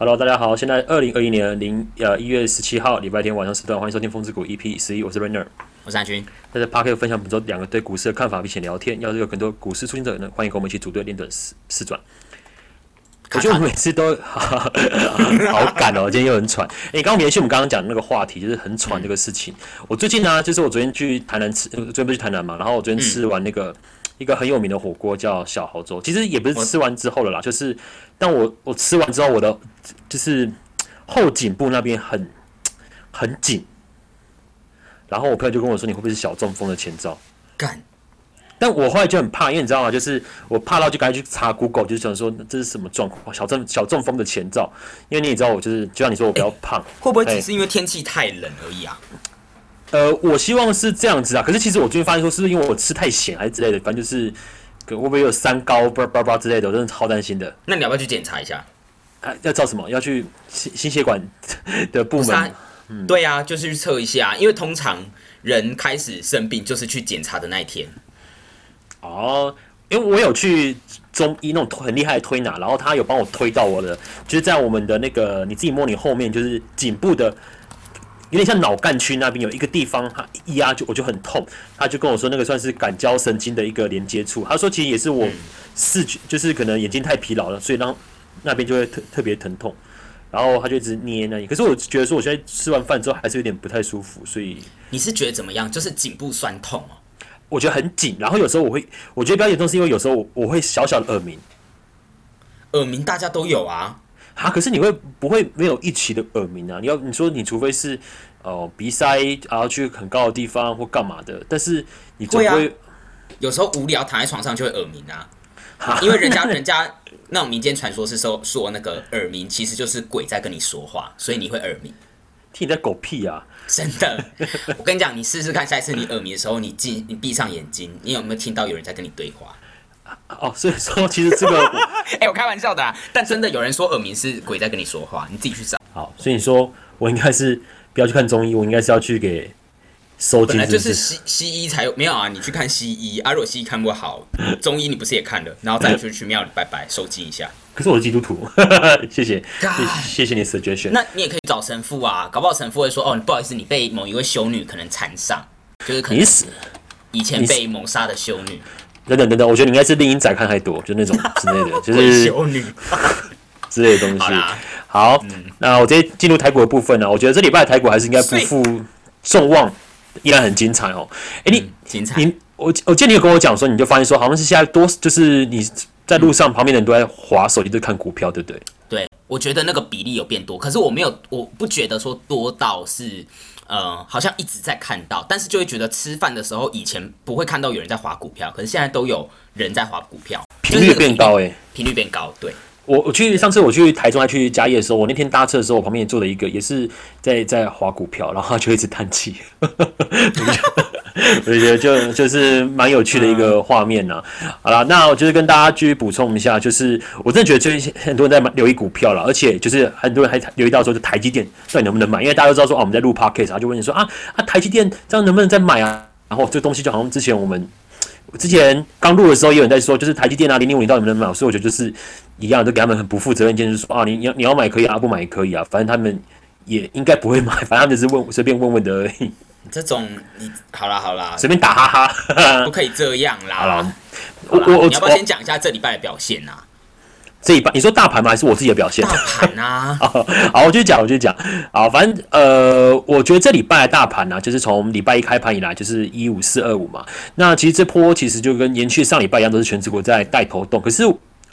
Hello，大家好，现在二零二一年零呃一月十七号礼拜天晚上时段，欢迎收听风之谷 EP 十一，我是 Rainer，我是安军。在这 p a r k 分享本周两个对股市的看法，并且聊天。要是有更多股市初心者呢，欢迎跟我们一起组队练短四四转。我觉得我每次都 好赶哦，今天又很喘。哎，刚刚延续我们刚刚讲的那个话题，就是很喘这个事情。我最近呢，就是我昨天去台南吃，昨天不是去台南嘛，然后我昨天吃完那个一个很有名的火锅叫小豪粥，其实也不是吃完之后了啦，就是但我我吃完之后，我的就是后颈部那边很很紧，然后我朋友就跟我说，你会不会是小中风的前兆？干。但我后来就很怕，因为你知道吗？就是我怕到就赶紧去查 Google，就是想说这是什么状况，小中小中风的前兆。因为你也知道，我就是就像你说，我比较胖，会不会只是因为天气太冷而已啊？呃，我希望是这样子啊。可是其实我最近发现说，是不是因为我吃太咸还是之类的？反正就是会不会有三高、叭叭叭之类的？我真的超担心的。那你要不要去检查一下？啊，要照什么？要去心心血管 的部门？嗯，对啊，就是去测一下。因为通常人开始生病就是去检查的那一天。哦，因为我有去中医那种很厉害的推拿，然后他有帮我推到我的，就是在我们的那个你自己摸你后面，就是颈部的，有点像脑干区那边有一个地方，他一压就我就很痛，他就跟我说那个算是感交神经的一个连接处，他说其实也是我视觉，就是可能眼睛太疲劳了，所以让那边就会特特别疼痛，然后他就一直捏那里，可是我觉得说我现在吃完饭之后还是有点不太舒服，所以你是觉得怎么样？就是颈部酸痛哦。我觉得很紧，然后有时候我会，我觉得比较严重是因为有时候我我会小小的耳鸣，耳鸣大家都有啊，啊，可是你会不会没有一起的耳鸣啊？你要你说你除非是哦鼻塞，然后去很高的地方或干嘛的，但是你会啊，有时候无聊躺在床上就会耳鸣啊，因为人家人家那种民间传说是说说那个耳鸣其实就是鬼在跟你说话，所以你会耳鸣。听你在狗屁啊！真的，我跟你讲，你试试看，下一次你耳鸣的时候，你进你闭上眼睛，你有没有听到有人在跟你对话？哦，所以说其实这个，哎，我开玩笑的，但真的有人说耳鸣是鬼在跟你说话，你自己去找。好，所以你说我应该是不要去看中医，我应该是要去给。本来就是西西医才有没有啊？你去看西医啊，如果西医看不好，中医你不是也看了？然后再去去庙里拜拜收金一下。可是我是基督徒，谢谢，谢谢你 suggestion。那你也可以找神父啊，搞不好神父会说哦，不好意思，你被某一位修女可能缠上，就是可能死以前被谋杀的修女。等等等等，我觉得你应该是丽音仔看太多，就那种 之类的，就是修女 之类的东西。好，那我直接进入台股的部分呢。我觉得这礼拜的台股还是应该不负众望。依然很精彩哦！哎，你精彩，你我我记得你有跟我讲说，你就发现说，好像是现在多就是你在路上旁边的人都在划手机，在看股票，对不对？对，我觉得那个比例有变多，可是我没有，我不觉得说多到是呃，好像一直在看到，但是就会觉得吃饭的时候以前不会看到有人在划股票，可是现在都有人在划股票，频率变高，哎，频率变高，对。我我去上次我去台中还去嘉义的时候，我那天搭车的时候，我旁边也坐了一个，也是在在划股票，然后他就一直叹气，我觉得就就是蛮有趣的一个画面呐。好了，那我就是跟大家继续补充一下，就是我真的觉得最近很多人在留意股票了，而且就是很多人还留意到说，就台积电到底能不能买？因为大家都知道说，哦，我们在录 podcast，他就问你说啊啊，台积电这样能不能再买啊？然后这东西就好像之前我们。之前刚录的时候，也有人在说，就是台积电啊，零零五零到底能不能买？所以我觉得就是一样，都给他们很不负责任，就是说啊，你你要你要买可以啊，不买也可以啊，反正他们也应该不会买，反正他们只是问随便问问的而已。这种你好啦好啦，随便打哈哈，不可以这样啦。好啦，我我你要不要先讲一下这礼拜的表现啊？这一半你说大盘吗？还是我自己的表现？大盘啊，好，我就讲，我就讲，好，反正呃，我觉得这礼拜的大盘呢，就是从礼拜一开盘以来，就是一五四二五嘛。那其实这波其实就跟延续上礼拜一样，都是全职股在带头动。可是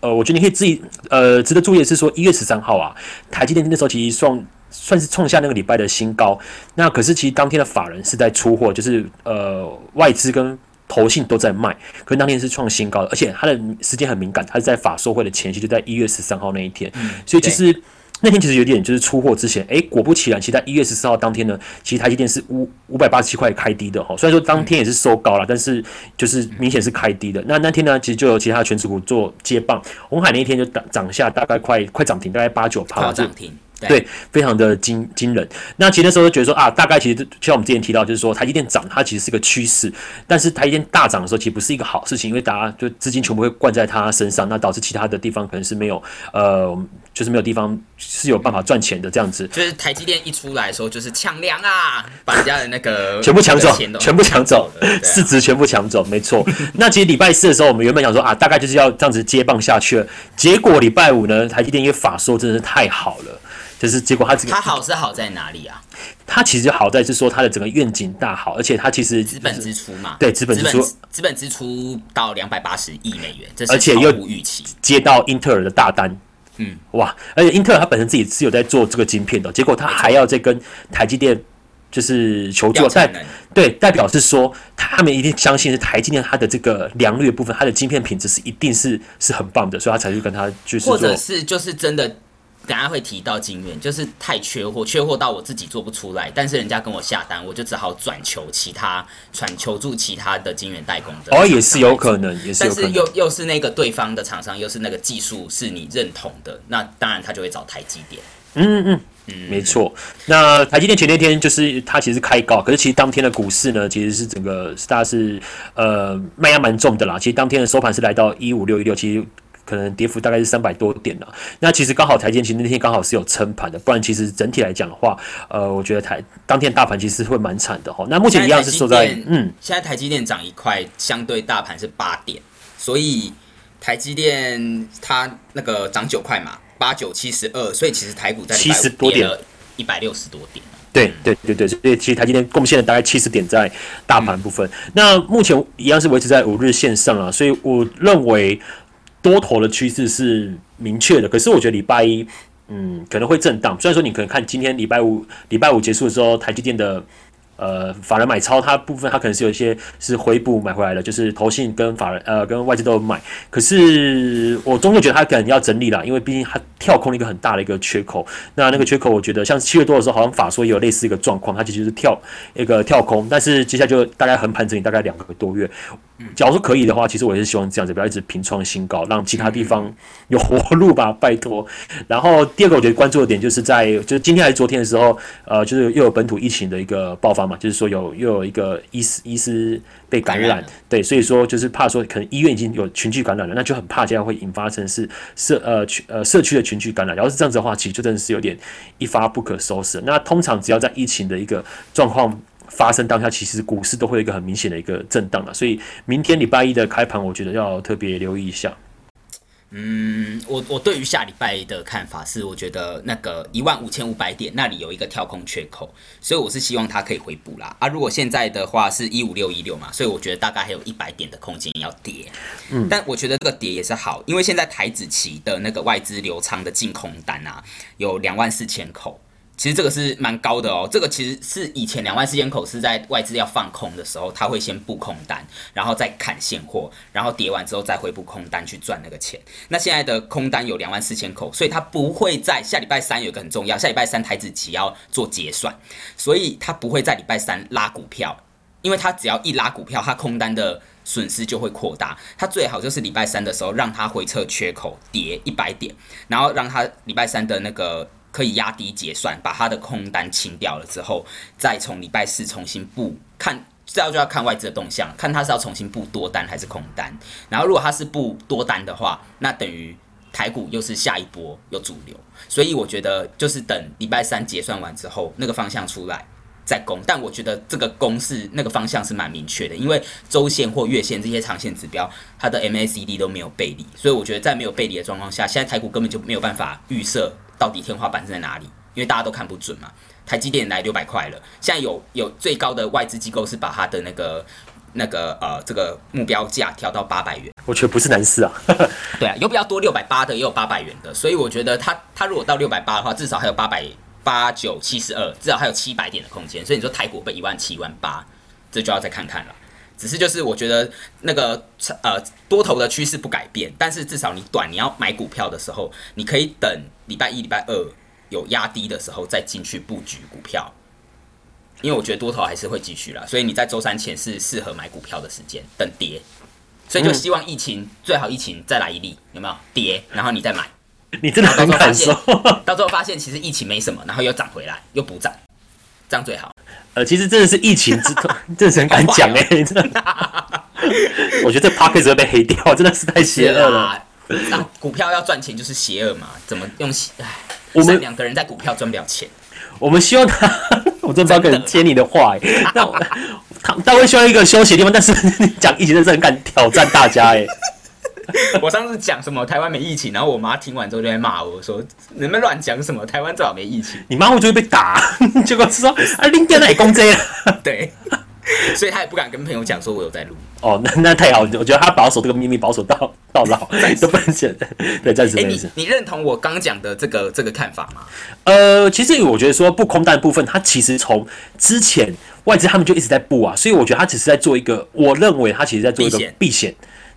呃，我觉得你可以自己呃，值得注意的是说，一月十三号啊，台积电那时候其实算算是创下那个礼拜的新高。那可是其实当天的法人是在出货，就是呃外资跟。投信都在卖，可是当天是创新高的，而且它的时间很敏感，它是在法收会的前夕，就在一月十三号那一天，所以其实那天其实有点就是出货之前，哎，果不其然，其实在一月十四号当天呢，其实台积电是五五百八十七块开低的哈，虽然说当天也是收高了，但是就是明显是开低的。那那天呢，其实就有其他全持股做接棒，红海那一天就涨涨下大概快快涨停，大概八九趴涨停。对，非常的惊惊人。那其实那时候就觉得说啊，大概其实就像我们之前提到，就是说台积电涨，它其实是个趋势。但是台积电大涨的时候，其实不是一个好事情，因为大家就资金全部会灌在它身上，那导致其他的地方可能是没有呃，就是没有地方是有办法赚钱的这样子，就是台积电一出来的时候，就是抢粮啊，把人家的那个全部抢走全部抢走市值全部抢走，没错。那其实礼拜四的时候，我们原本想说啊，大概就是要这样子接棒下去了，结果礼拜五呢，台积电因为法说真的是太好了。就是结果他这个他好是好在哪里啊？他其实好在是说他的整个愿景大好，而且他其实资本支出嘛，对资本支出资本支出到两百八十亿美元，这是而且又预期。接到英特尔的大单，嗯，哇！而且英特尔它本身自己是有在做这个晶片的，结果它还要再跟台积电就是求助，代对代表是说他们一定相信是台积电它的这个良率的部分，它的晶片品质是一定是是很棒的，所以他才去跟他就是或者是就是真的。等下会提到晶圆，就是太缺货，缺货到我自己做不出来，但是人家跟我下单，我就只好转求其他，转求助其他的晶圆代工的。哦，也是有可能，也是有可能。但是又又是那个对方的厂商，又是那个技术是你认同的，那当然他就会找台积电。嗯嗯嗯，没错。那台积电前那天就是它其实开高，可是其实当天的股市呢，其实是整个大家是呃卖压蛮重的啦。其实当天的收盘是来到一五六一六，其实。可能跌幅大概是三百多点了，那其实刚好台积电其实那天刚好是有撑盘的，不然其实整体来讲的话，呃，我觉得台当天大盘其实会蛮惨的哈。那目前一样是收在嗯，现在台积电涨一块，相对大盘是八点，所以台积电它那个涨九块嘛，八九七十二，所以其实台股在七十多点，一百六十多点。对对对对，所以其实台积电贡献了大概七十点在大盘部分。那目前一样是维持在五日线上啊，所以我认为。多头的趋势是明确的，可是我觉得礼拜一，嗯，可能会震荡。虽然说你可能看今天礼拜五，礼拜五结束的时候，台积电的。呃，法人买超它部分，它可能是有一些是回补买回来的，就是投信跟法人呃跟外资都有买。可是我终究觉得它可能要整理了，因为毕竟它跳空了一个很大的一个缺口。那那个缺口，我觉得像七月多的时候，好像法说也有类似一个状况，它其实是跳一个跳空，但是接下来就大概横盘整理大概两个多月。假如说可以的话，其实我也是希望这样子，不要一直平创新高，让其他地方有活路吧，拜托。然后第二个我觉得关注的点就是在就是今天还是昨天的时候，呃，就是又有本土疫情的一个爆发。嘛，就是说有又有一个医师医师被感染，对，所以说就是怕说可能医院已经有群聚感染了，那就很怕这样会引发成是社呃群呃社区的群聚感染。然后是这样子的话，其实就真的是有点一发不可收拾。那通常只要在疫情的一个状况发生当下，其实股市都会有一个很明显的一个震荡了。所以明天礼拜一的开盘，我觉得要特别留意一下。嗯，我我对于下礼拜的看法是，我觉得那个一万五千五百点那里有一个跳空缺口，所以我是希望它可以回补啦。啊，如果现在的话是一五六一六嘛，所以我觉得大概还有一百点的空间要跌。嗯，但我觉得这个跌也是好，因为现在台子期的那个外资流仓的净空单啊，有两万四千口。其实这个是蛮高的哦，这个其实是以前两万四千口是在外资要放空的时候，他会先布空单，然后再砍现货，然后跌完之后再回补空单去赚那个钱。那现在的空单有两万四千口，所以它不会在下礼拜三有一个很重要，下礼拜三台子期要做结算，所以它不会在礼拜三拉股票，因为它只要一拉股票，它空单的损失就会扩大。它最好就是礼拜三的时候让它回撤缺口跌一百点，然后让它礼拜三的那个。可以压低结算，把它的空单清掉了之后，再从礼拜四重新布看，这要就要看外资的动向，看它是要重新布多单还是空单。然后如果它是布多单的话，那等于台股又是下一波有主流，所以我觉得就是等礼拜三结算完之后，那个方向出来再攻。但我觉得这个攻是那个方向是蛮明确的，因为周线或月线这些长线指标，它的 MACD 都没有背离，所以我觉得在没有背离的状况下，现在台股根本就没有办法预设。到底天花板是在哪里？因为大家都看不准嘛。台积电来六百块了，现在有有最高的外资机构是把它的那个那个呃这个目标价调到八百元。我觉得不是难事啊。对啊，有比较多六百八的，也有八百元的，所以我觉得它它如果到六百八的话，至少还有八百八九七十二，至少还有七百点的空间。所以你说台股被一万七、一万八，这就要再看看了。只是就是我觉得那个呃多头的趋势不改变，但是至少你短你要买股票的时候，你可以等礼拜一、礼拜二有压低的时候再进去布局股票，因为我觉得多头还是会继续啦，所以你在周三前是适合买股票的时间，等跌，所以就希望疫情最好疫情再来一例，有没有跌，然后你再买，你真的很感受，到最后发现其实疫情没什么，然后又涨回来，又补涨，这样最好。呃，其实真的是疫情之痛，真的是很敢讲哎，真的。我觉得这 p o c k e t 会被黑掉，真的是太邪恶了。啊，股票要赚钱就是邪恶嘛，怎么用邪？唉，我们两个人在股票赚不了钱。我们希望他，我真的不知道跟人接你的话、欸，那我他他会需要一个休息的地方，但是你 讲疫情真的是很敢挑战大家、欸，我上次讲什么台湾没疫情，然后我妈听完之后就在骂我说：“你们乱讲什么？台湾最好没疫情。你妈会就会被打，结果是说啊，林店那也攻这了。”对，所以他也不敢跟朋友讲说我有在录。哦，那那太好，我觉得他保守这个秘密保守到到老都不能讲，对，暂时哎、没事。你你认同我刚讲的这个这个看法吗？呃，其实我觉得说不空单的部分，他其实从之前外资他们就一直在布啊，所以我觉得他只是在做一个，我认为他其实在做一个避险，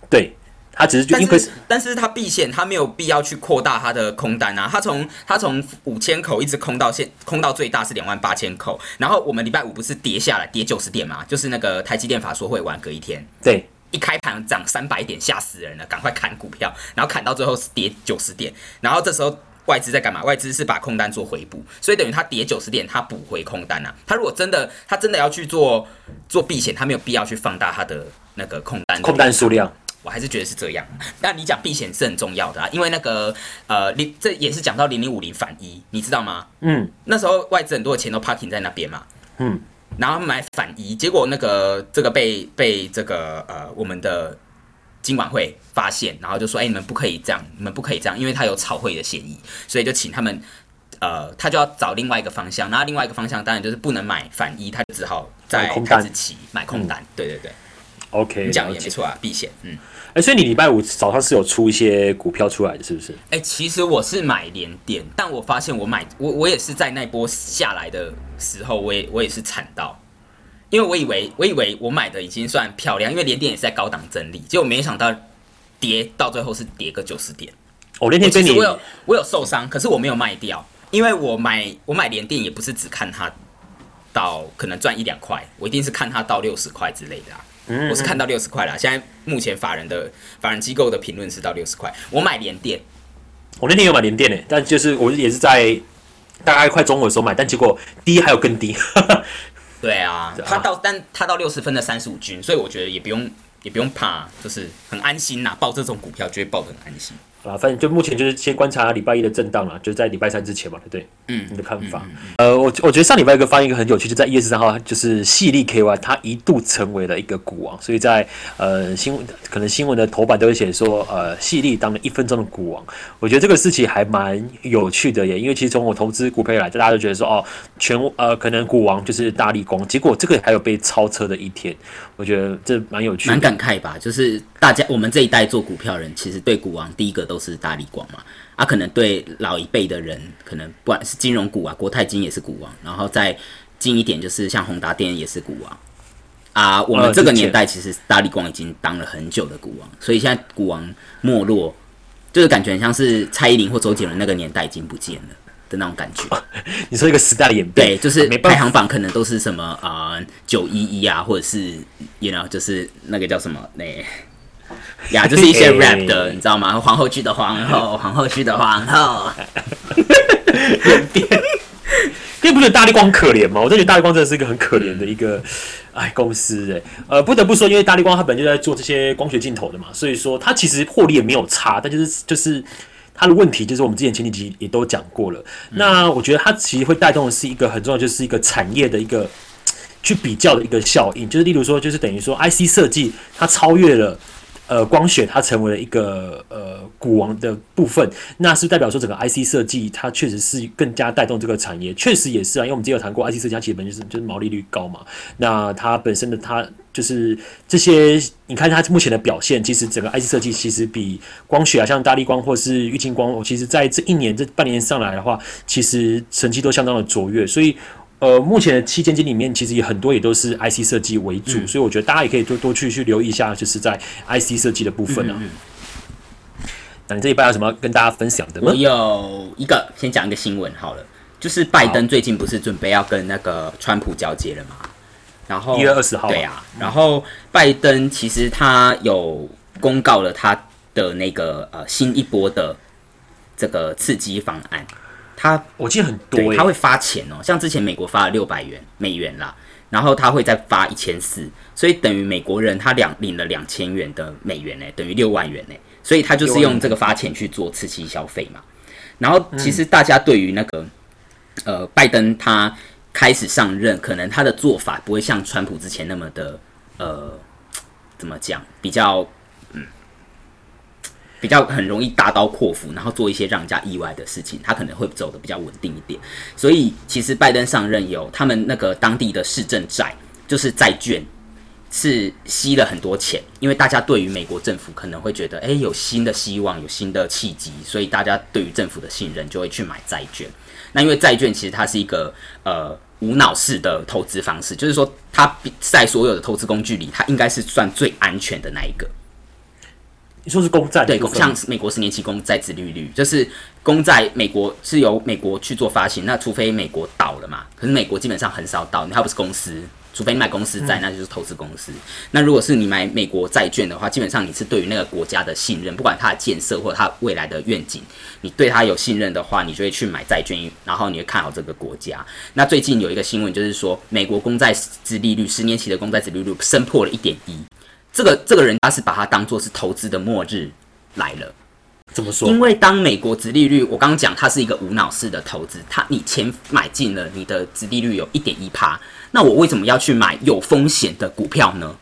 对他只是就但因但是他避险，他没有必要去扩大他的空单啊。他从他从五千口一直空到现空到最大是两万八千口，然后我们礼拜五不是跌下来跌九十点嘛，就是那个台积电法说会晚隔一天。对一开盘涨三百点，吓死人了，赶快砍股票，然后砍到最后是跌九十点，然后这时候外资在干嘛？外资是把空单做回补，所以等于他跌九十点，他补回空单啊。他如果真的他真的要去做做避险，他没有必要去放大他的那个空单空单数量，我还是觉得是这样。那你讲避险是很重要的啊，因为那个呃零这也是讲到零零五零反一，你知道吗？嗯那时候外资很多的钱都 parking 在那边嘛，嗯，然后买反一，结果那个这个被被这个呃我们的金管会发现，然后就说，哎、你们不可以这样，你们不可以这样，因为他有炒汇的嫌疑，所以就请他们。呃，他就要找另外一个方向，然后另外一个方向当然就是不能买反一，他就只好在开始期买空单。对对对，，OK，你讲的也没错啊，避险。嗯，哎、所以你礼拜五早上是有出一些股票出来的，是不是？哎、其实我是买连电，但我发现我买我我也是在那波下来的时候，我也我也是惨到，因为我以为我以为我买的已经算漂亮，因为连电也是在高档整理，结果没想到跌到最后是跌个九十点。我那我天跟你我有我有受伤，可是我没有卖掉，因为我买我买连电也不是只看它到可能赚一两块，我一定是看它到六十块之类的啊。嗯我是看到六十块啦，现在目前法人的法人机构的评论是到六十块。我买联电，我那天有买联电诶，但就是我也是在大概快中午的时候买，但结果低还有更低。对啊它到但它到六十分的三十五均，所以我觉得也不用也不用怕，就是很安心呐。报这种股票就会报得很安心。啊，反正就目前就是先观察礼拜一的震荡了，就在礼拜三之前嘛，对不对？嗯你的看法？呃，我我觉得上礼拜一个发现一个很有趣，就在一月十三号，就是细粒 KY 它一度成为了一个股王，所以在呃新闻可能新闻的头版都会写说，呃，细粒当了一分钟的股王。我觉得这个事情还蛮有趣的耶，因为其实从我投资股票以来，大家都觉得说，哦，全呃可能股王就是大力光，结果这个还有被超车的一天，我觉得这蛮有趣蛮。感慨吧，就是大家我们这一代做股票人，其实对股王第一个都是大力光嘛，啊，可能对老一辈的人，可能不管是金融股啊，国泰金也是股王，然后再近一点就是像宏达电也是股王。啊，我们这个年代其实大力光已经当了很久的股王，所以现在股王没落，就是感觉很像是蔡依林或周杰伦那个年代已经不见了的那种感觉。你说一个时代的演变，对，就是排行榜可能都是什么啊九一一啊，或者是 you know 就是那个叫什么那 呀，就是一些 哎 rap 的，你知道吗？皇后区的皇后，皇后区的皇后，因为不觉得大力光可怜吗？我真觉得大力光真的是一个很可怜的一个哎公司哎，呃，不得不说，因为大力光它本来就在做这些光学镜头的嘛，所以说它其实获利也没有差，但就是就是它的问题就是我们之前前几集也都讲过了。那我觉得它其实会带动的是一个很重要，就是一个产业的一个去比较的一个效应，就是例如说，就是等于说 IC 设计它超越了。呃，光学它成为了一个呃股王的部分，那是代表说整个 IC 设计它确实是更加带动这个产业，确实也是啊，因为我们之前有谈过 IC 设计它基本就是就是毛利率高嘛，那它本身的它就是这些，你看它目前的表现，其实整个 IC 设计其实比光学啊，像大力光或是玉晶光，其实在这一年这半年上来的话，其实成绩都相当的卓越，所以。呃，目前的七间金里面，其实也很多也都是 IC 设计为主，所以我觉得大家也可以多多去去留意一下，就是在 IC 设计的部分啊。那你这一半有什么跟大家分享的吗我？有一个先讲一个新闻好了，就是拜登最近不是准备要跟那个川普交接了吗？然后一月二十号对啊，然后拜登其实他有公告了他的那个呃新一波的这个刺激方案，它我记得很多、欸，他会发钱哦，像之前美国发了六百元美元啦，然后他会再发一千四，所以等于美国人他两领了两千元的美元呢，等于六万元呢，所以他就是用这个发钱去做刺激消费嘛。然后其实大家对于那个、呃拜登他开始上任，可能他的做法不会像川普之前那么的呃怎么讲，比较嗯比较很容易大刀阔斧，然后做一些让人家意外的事情，他可能会走的比较稳定一点。所以其实拜登上任有他们那个当地的市政债，就是债券。是吸了很多钱，因为大家对于美国政府可能会觉得，诶，有新的希望，有新的契机，所以大家对于政府的信任就会去买债券。那因为债券其实它是一个呃无脑式的投资方式，就是说它在所有的投资工具里，它应该是算最安全的那一个。你说是公债对，像美国十年期公债殖利率，就是公债，美国是由美国去做发行，那除非美国倒了嘛，可是美国基本上很少倒，它不是公司，除非你买公司债，那就是投资公司。那如果是你买美国债券的话，基本上你是对于那个国家的信任，不管它的建设或者它未来的愿景，你对它有信任的话，你就会去买债券，然后你会看好这个国家。那最近有一个新闻就是说，美国公债殖利率十年期的公债殖利率升破了一点一。这个这个人他是把它当做是投资的末日来了，怎么说？因为当美国殖利率，我刚刚讲它是一个无脑式的投资，它你钱买进了，你的殖利率有一点一趴，那我为什么要去买有风险的股票呢？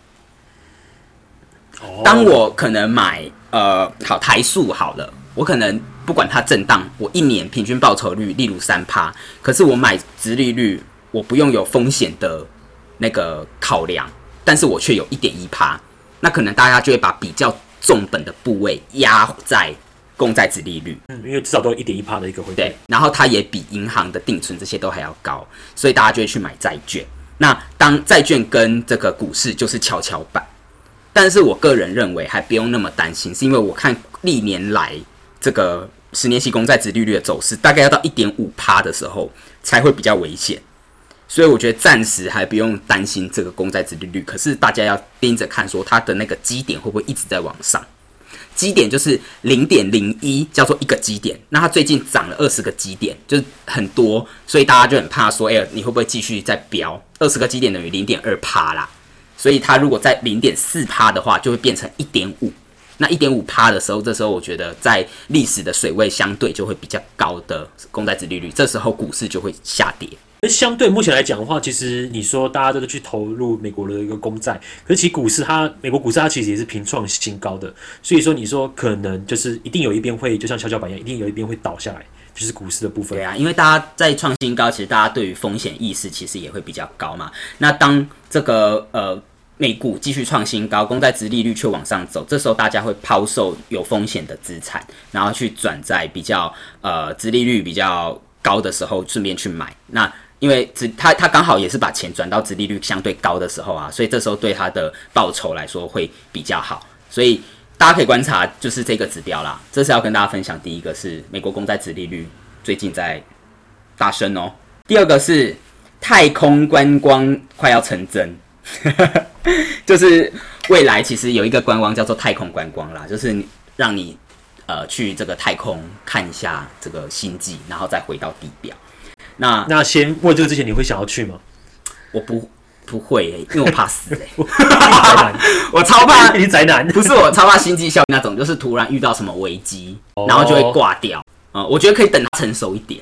哦当我可能买呃好台塑好了，我可能不管它震荡，我一年平均报酬率例如三趴，可是我买殖利率，我不用有风险的那个考量，但是我却有一点一趴，那可能大家就会把比较重本的部位压在公债值利率。嗯，因为至少都有一点一趴的一个回对。，然后它也比银行的定存这些都还要高，所以大家就会去买债券。那当债券跟这个股市就是跷跷板，但是我个人认为还不用那么担心，是因为我看历年来这个十年期公债值利率的走势，大概要到一点五趴的时候才会比较危险。所以我觉得暂时还不用担心这个公债殖利率，可是大家要盯着看，说它的那个基点会不会一直在往上。基点就是零点零一，叫做一个基点。那它最近涨了二十个基点，就是很多，所以大家就很怕说，哎、你会不会继续再飙？二十个基点等于零点二趴啦，所以它如果在零点四趴的话，就会变成一点五。那一点五趴的时候，这时候我觉得在历史的水位相对就会比较高的公债殖利率，这时候股市就会下跌。那相对目前来讲的话，其实你说大家都去投入美国的一个公债，可是其实股市它美国股市它其实也是平创新高的，所以说你说可能就是一定有一边会就像跷跷板一样，一定有一边会倒下来，就是股市的部分对。啊，因为大家在创新高，其实大家对于风险意识其实也会比较高嘛。那当这个呃美股继续创新高，公债殖利率却往上走，这时候大家会抛售有风险的资产，然后去转在比较呃殖利率比较高的时候，顺便去买。那因为殖他他刚好也是把钱转到殖利率相对高的时候啊，所以这时候对他的报酬来说会比较好，所以。大家可以观察，就是这个指标啦。这是要跟大家分享。第一个是美国公债殖利率最近在大升哦。第二个是太空观光快要成真，就是未来其实有一个观光叫做太空观光啦，就是让你呃去这个太空看一下这个星际，然后再回到地表。那那先问这个之前，你会想要去吗？我不不会、欸，因为我怕死、我超怕你宅男，不是我超怕星际效应那种，就是突然遇到什么危机，然后就会挂掉。嗯，我觉得可以等它成熟一点。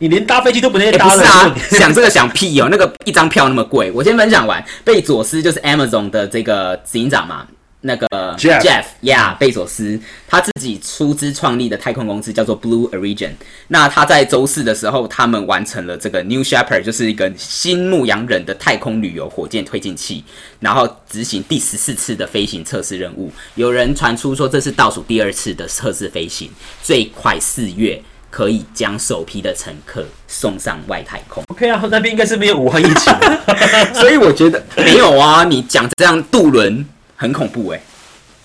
你连搭飞机都不能哎、搭了，不是啊，想这个想屁哦，那个一张票那么贵。我先分享完，贝佐斯就是 Amazon 的这个执行长嘛，那个 Jeff Jeff 呀，贝佐斯他自己出资创立的太空公司叫做 Blue Origin。那他在周四的时候，他们完成了这个 New Shepard，就是一个新牧羊人的太空旅游火箭推进器，然后执行第十四次的飞行测试任务。有人传出说这是倒数第二次的测试飞行，最快四月。可以将首批的乘客送上外太空，OK 啊，那边应该是没有武汉疫情。所以我觉得没有啊。你讲这样渡轮很恐怖诶、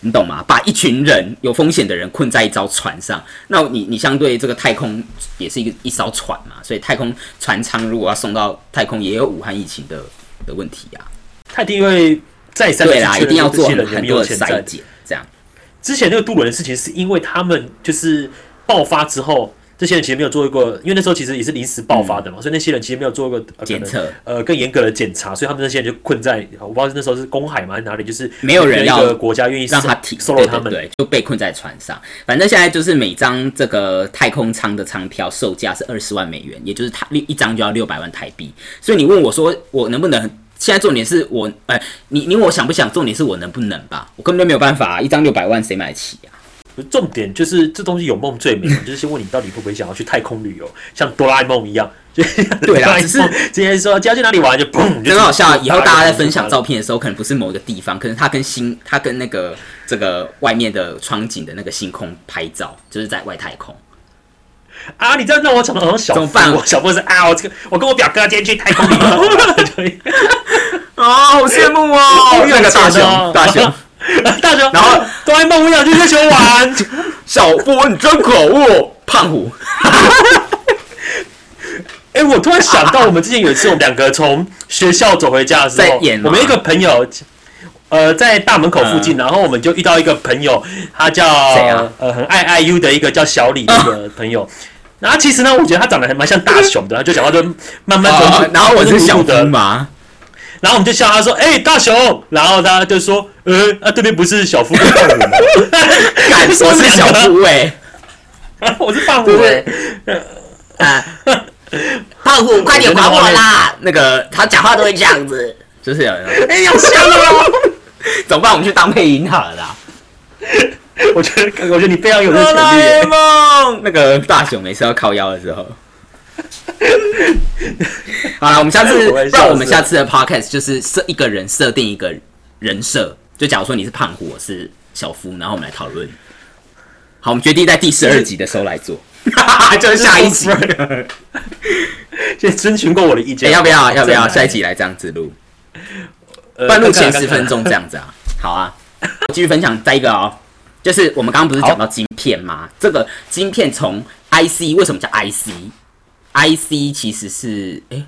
你懂吗？把一群人有风险的人困在一艘船上，那你你相对这个太空也是一个一艘船嘛，所以太空船舱如果要送到太空，也有武汉疫情的的问题啊。他一定会再三地对啦，一定要做很很多筛检，这样。之前那个渡轮的事情，是因为他们就是爆发之后，这些人其实没有做过，因为那时候其实也是临时爆发的嘛，所以那些人其实没有做过、呃、检测，呃更严格的检查，所以他们那些人就困在我不知道那时候是公海嘛还是哪里，就是没有人要国家愿意让他停，收留他们，对，就被困在船上。反正现在就是每张这个太空舱的舱票售价是二十万美元，也就是他一张就要六百万台币。所以你问我说我能不能？现在重点是我，哎，你你我想不想？重点是我能不能吧？我根本就没有办法，一张六百万谁买得起啊？重点就是这东西有梦最美，就是先问你到底会不会想要去太空旅游，像哆啦 A 梦一样。对啦，只是今天说要去哪里玩就砰，很好笑。以后大家在分享照片的时候，可能不是某一个地方，可能他跟星，他跟那个这个外面的窗景的那个星空拍照，就是在外太空。啊，你这样让我想到好像小我小波是啊，我这个我跟我表哥今天去太空旅游。啊，好羡慕哦！那个大熊，大熊。大雄，然后哆啦 A 梦，我想去月球玩。小波，你真可恶，胖虎。哎，我突然想到，我们之前有一次，我们两个从学校走回家的时候，我们一个朋友，呃，在大门口附近，然后我们就遇到一个朋友，他叫呃，很爱 IU 的一个叫小李的一个朋友。然后其实呢，我觉得他长得还蛮像大雄的，他就讲话就慢慢走。然后我是小的嘛。然后我们就笑他说：“哎，大雄。”然后他就说：“呃，啊，对面不是小夫跟胖虎吗？” 敢说是小夫哎，我是胖虎哎，胖虎快点还我啦！那个他讲话都会这样子，就是有人哎，要笑了，怎么办？我们去当配音好了啦。我觉得，我觉得你非常有潜力。那个大雄每次要靠腰的时候。好了，我们下次 让我们下次的 podcast 就是设一个人设定一个人设，就假如说你是胖虎，我是小夫，然后我们来讨论。好，我们决定在第十二集的时候来做，就是下一集。先征询过我的意见，要不要？要不要下一集来这样子录？半录前十分钟这样子啊？好啊，继续分享再一个哦，就是我们刚刚不是讲到晶片吗？这个晶片从 IC 为什么叫 I C 其实是诶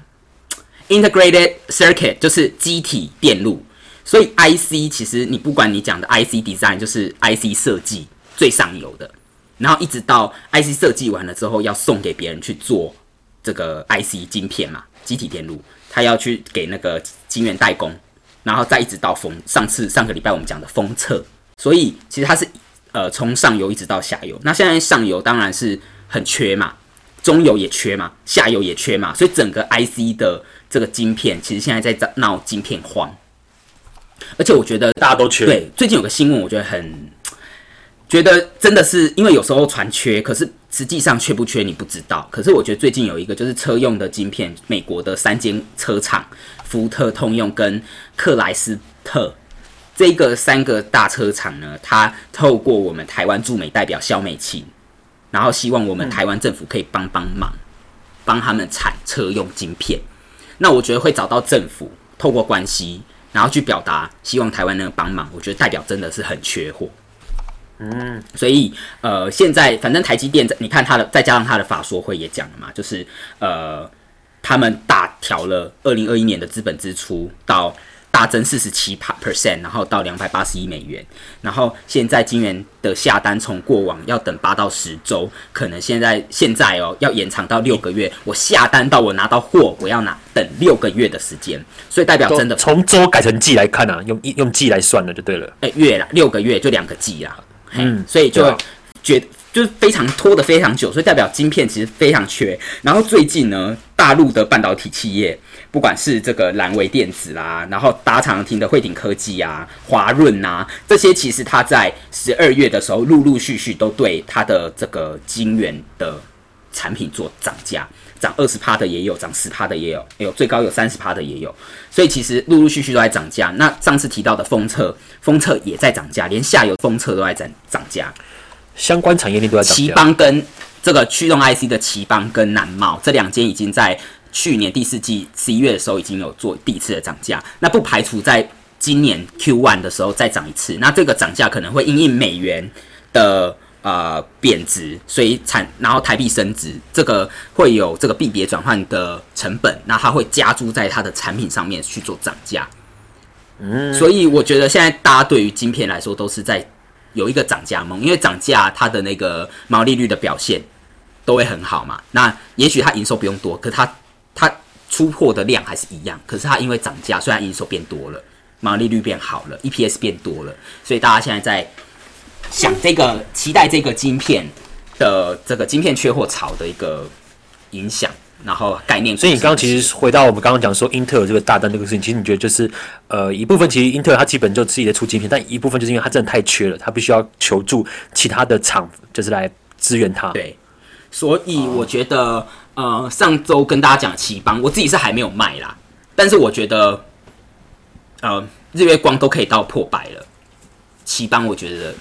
integrated circuit 就是机体电路，所以 IC 其实你不管你讲的 IC design 就是 IC 设计最上游的，然后一直到 IC 设计完了之后要送给别人去做这个 IC 晶片嘛，机体电路，他要去给那个晶圆代工，然后再一直到封，上次上个礼拜我们讲的封测，所以其实它是呃从上游一直到下游，那现在上游当然是很缺嘛。中游也缺嘛，下游也缺嘛，所以整个 IC 的这个晶片，其实现在在闹晶片荒。而且我觉得大家都缺。对，最近有个新闻，我觉得很觉得真的是，因为有时候传缺，可是实际上缺不缺你不知道。可是我觉得最近有一个就是车用的晶片，美国的三间车厂，福特、通用跟克莱斯特这个三个大车厂呢，它透过我们台湾驻美代表肖美琴。然后希望我们台湾政府可以帮帮忙，帮他们产车用晶片。那我觉得会找到政府，透过关系，然后去表达希望台湾能帮忙。我觉得代表真的是很缺货。嗯，所以呃，现在反正台积电，你看它的，再加上它的法说会也讲了嘛，就是呃，他们大调了二零二一年的资本支出到。大增四十七 percent，然后到两百八十亿美元。然后现在金元的下单从过往要等八到十周，可能现在现在哦要延长到六个月。我下单到我拿到货，我要拿等六个月的时间，所以代表真的从周改成季来看啊，用用季来算了就对了。哎，月啦六个月就两个季啦。嗯，所以就觉就是非常拖得非常久，所以代表晶片其实非常缺。然后最近呢，大陆的半导体企业。不管是这个蓝维电子啦，然后大家常常听的汇顶科技啊、华润呐，这些其实它在十二月的时候，陆陆续续都对它的这个晶圆的产品做涨价，涨二十趴的也有，涨十趴的也有，有最高有三十趴的也有，所以其实陆陆续续都在涨价。那上次提到的封测，封测也在涨价，连下游封测都在涨涨价，相关产业链都在涨价。奇邦跟这个驱动 IC 的奇邦跟南茂这两间已经在。去年第四季十一月的时候已经有做第一次的涨价，那不排除在今年 Q one 的时候再涨一次。那这个涨价可能会因应美元的呃贬值，所以产然后台币升值，这个会有这个币别转换的成本，那它会加注在它的产品上面去做涨价。嗯，所以我觉得现在大家对于晶片来说都是在有一个涨价梦，因为涨价它的那个毛利率的表现。都会很好嘛。那也许它营收不用多，可它它出货的量还是一样，可是它因为涨价，虽然营收变多了，毛利率变好了，EPS 变多了，所以大家现在在想这个期待这个晶片的这个晶片缺货潮的一个影响，然后概念。所以你刚刚其实回到我们刚刚讲说英特尔这个大单这个事情，其实你觉得就是呃一部分其实英特尔它基本就自己在出晶片，但一部分就是因为它真的太缺了，它必须要求助其他的厂，就是来支援它。对，所以我觉得，呃，上周跟大家讲奇邦，我自己是还没有卖啦，但是我觉得，呃，日月光都可以到破百了，奇邦我觉得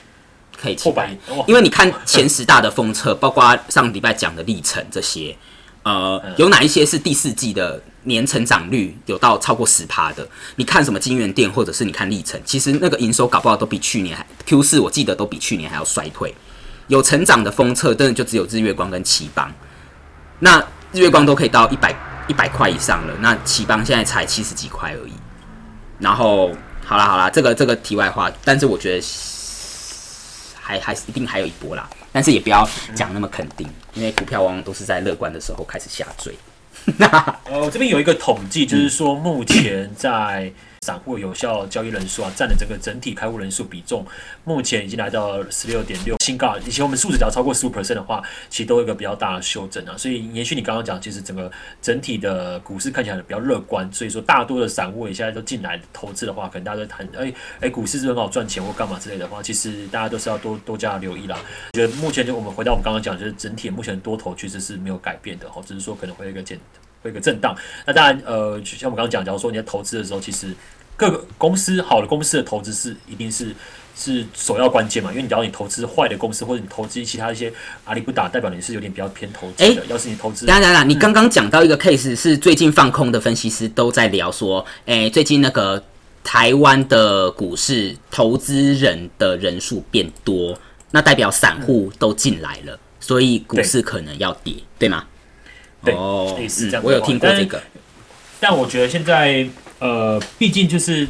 可以破百，哦因为你看前十大的封测，包括上礼拜讲的历程这些，呃，有哪一些是第四季的年成长率有到超过十趴的？你看什么金源店，或者是你看历程，其实那个营收搞不好都比去年还 Q 四，我记得都比去年还要衰退。有成长的封测，真的就只有日月光跟奇邦。那日月光都可以到一百一百块以上了，那奇邦现在才七十几块而已。然后，好啦好啦，这个这个题外话，但是我觉得还还是一定还有一波啦，但是也不要讲那么肯定，因为股票往往都是在乐观的时候开始下坠。呃，我这边有一个统计，就是说目前在散户有效交易人数啊，占了整个整体开户人数比重，目前已经来到十六点六新高。以前我们数值只要超过十五 percent 的话，其实都有一个比较大的修正啊。所以延续你刚刚讲，其实整个整体的股市看起来比较乐观，所以说大多的散户也现在都进来投资的话，可能大家都谈，哎哎，股市是很好赚钱或干嘛之类的话，其实大家都是要多多加留意啦。觉得目前就我们回到我们刚刚讲，就是整体目前多头趋势是没有改变的哦，只是说可能会有一个减。会有一个震荡。那当然，呃，像我们刚刚讲，假如说你在投资的时候，其实各个公司好的公司的投资是一定是是首要关键嘛，因为你只要你投资坏的公司，或者你投资其他一些阿里不打，代表你是有点比较偏投资的。要是你投资，当然啦，你刚刚讲到一个 case 是最近放空的分析师都在聊说，诶、最近那个台湾的股市投资人的人数变多，那代表散户都进来了，所以股市可能要跌，对吗？对哦类似这样嗯我有听过这个，但我觉得现在呃，毕竟就是。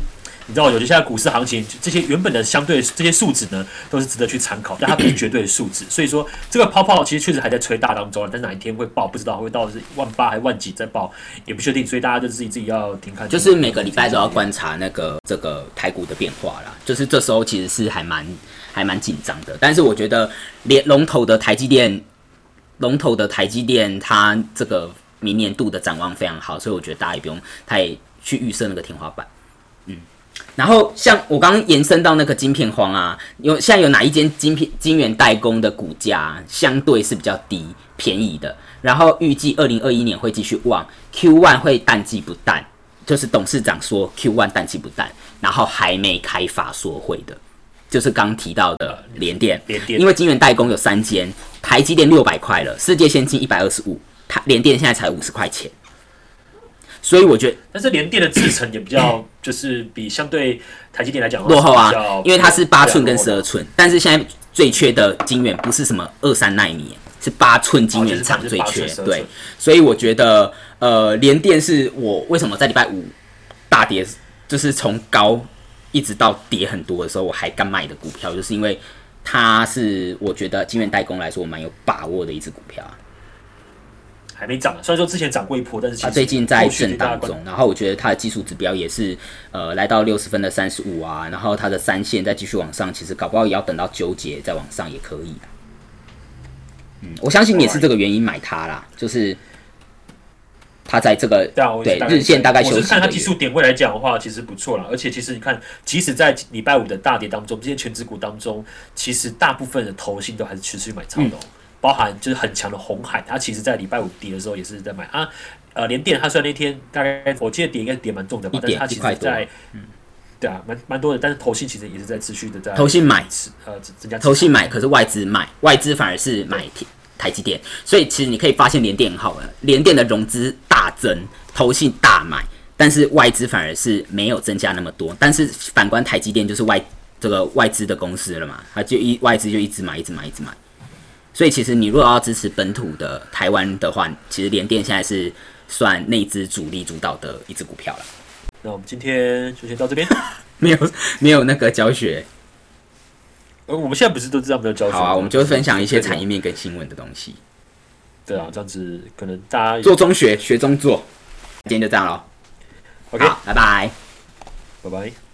你知道，有些现在股市行情，这些原本的相对这些数值呢，都是值得去参考，但它不是绝对的数值。所以说，这个泡泡其实确实还在吹大当中，但哪一天会爆，不知道会到是万八还万几再爆，也不确定。所以大家就自己自己要停看。就是每个礼拜都要观察那个这个台股的变化啦，就是这时候其实是还蛮还蛮紧张的。但是我觉得连龙头的台积电，龙头的台积电，它这个明年度的展望非常好，所以我觉得大家也不用太去预设那个天花板。嗯，然后像我刚刚延伸到那个晶片荒啊，有现在有哪一间晶片晶圆代工的股价相对是比较低便宜的，然后预计二零二一年会继续旺，Q one 会淡季不淡，就是董事长说 Q one 淡季不淡，然后还没开法说会的，就是刚提到的联电，联电。因为晶圆代工有三间，台积电六百块了，世界先进一百二十五，台联电现在才五十块钱，所以我觉得但是联电的制程也比较，就是比相对台积电来讲落后啊因为它是八寸跟十二寸，但是现在最缺的晶圆不是什么二三纳米，是八寸晶圆厂最缺对，所以我觉得呃，联电是我为什么在礼拜五大跌，就是从高一直到跌很多的时候，我还敢买的股票，就是因为它是我觉得晶圆代工来说我蛮有把握的一只股票啊。还没涨。虽然说之前涨过一波，但是其实它最近在震荡中，然后我觉得它的技术指标也是呃来到六十分的三十五啊，然后它的三线再继续往上，其实搞不好也要等到纠结再往上也可以啊。嗯，我相信也是这个原因买它啦，就是它在这个对日线大概休我是看它息一个月技术点位来讲的话，其实不错啦。而且其实你看，即使在礼拜五的大跌当中，这些全指股当中，其实大部分的投信都还是持续买超的、哦，嗯包含就是很强的红海，它其实在礼拜五跌的时候也是在买。啊。呃，联电它虽然那天大概我记得跌应该是跌蛮重的吧一，但是它其实在对啊，蛮蛮多的，但是投信其实也是在持续的在投信买。是呃增增加投信买，可是外资买，外资反而是买台台积电，所以其实你可以发现联电很好玩，联电的融资大增，投信大买，但是外资反而是没有增加那么多。但是反观台积电就是外这个外资的公司了嘛，它就一外资就一直买，一直买，一直买。所以其实你如果要支持本土的台湾的话，其实联电现在是算内资主力主导的一只股票了，那我们今天就先到这边。没有没有那个教学。呃，我们现在不是都知道没有教？好啊，我们就分享一些产业面跟新闻的东西。对啊，这样子可能大家做中学，学中做。今天就这样喽。OK，好，拜拜。拜拜。